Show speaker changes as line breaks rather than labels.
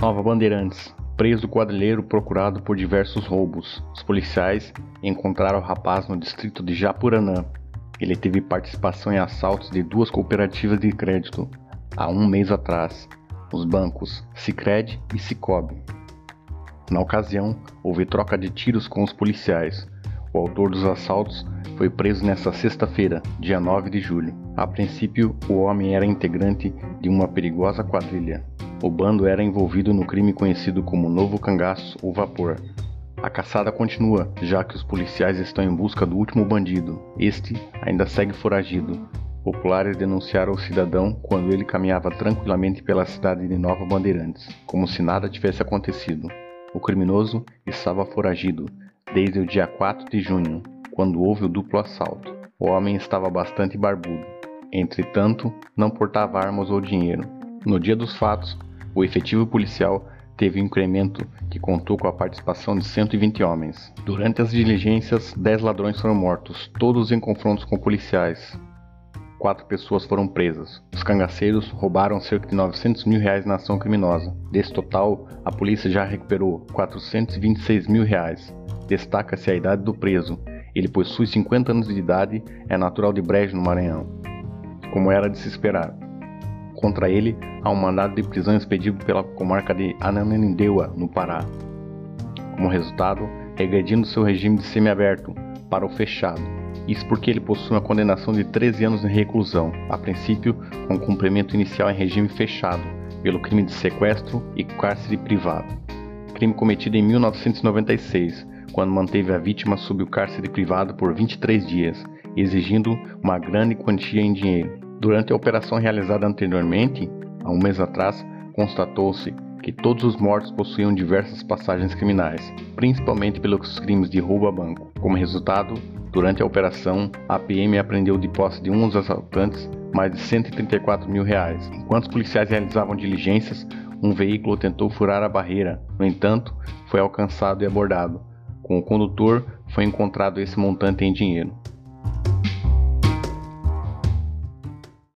Nova Bandeirantes. Preso quadrilheiro procurado por diversos roubos. Os policiais encontraram o rapaz no distrito de Japuranã. Ele teve participação em assaltos de duas cooperativas de crédito há um mês atrás, os bancos Sicredi e Cicobi. Na ocasião, houve troca de tiros com os policiais. O autor dos assaltos foi preso nesta sexta-feira, dia 9 de julho. A princípio, o homem era integrante de uma perigosa quadrilha. O bando era envolvido no crime conhecido como Novo Cangaço ou Vapor. A caçada continua, já que os policiais estão em busca do último bandido. Este ainda segue foragido. Populares denunciaram o cidadão quando ele caminhava tranquilamente pela cidade de Nova Bandeirantes, como se nada tivesse acontecido. O criminoso estava foragido desde o dia 4 de junho, quando houve o duplo assalto. O homem estava bastante barbudo. Entretanto, não portava armas ou dinheiro. No dia dos fatos, o efetivo policial teve um incremento que contou com a participação de 120 homens. Durante as diligências, 10 ladrões foram mortos, todos em confrontos com policiais. Quatro pessoas foram presas. Os cangaceiros roubaram cerca de 900 mil reais na ação criminosa. Desse total, a polícia já recuperou 426 mil reais. Destaca-se a idade do preso. Ele possui 50 anos de idade, é natural de Brejo, no Maranhão. Como era de se esperar. Contra ele, há um mandado de prisão expedido pela comarca de Ananindeua, no Pará. Como resultado, regredindo seu regime de semiaberto para o fechado. Isso porque ele possui uma condenação de 13 anos de reclusão, a princípio com cumprimento inicial em regime fechado, pelo crime de sequestro e cárcere privado. Crime cometido em 1996, quando manteve a vítima sob o cárcere privado por 23 dias, exigindo uma grande quantia em dinheiro. Durante a operação realizada anteriormente, há um mês atrás, constatou-se que todos os mortos possuíam diversas passagens criminais, principalmente pelos crimes de roubo a banco. Como resultado, durante a operação, a PM apreendeu de posse de um dos assaltantes mais de 134 mil reais. Enquanto os policiais realizavam diligências, um veículo tentou furar a barreira, no entanto, foi alcançado e abordado. Com o condutor, foi encontrado esse montante em dinheiro.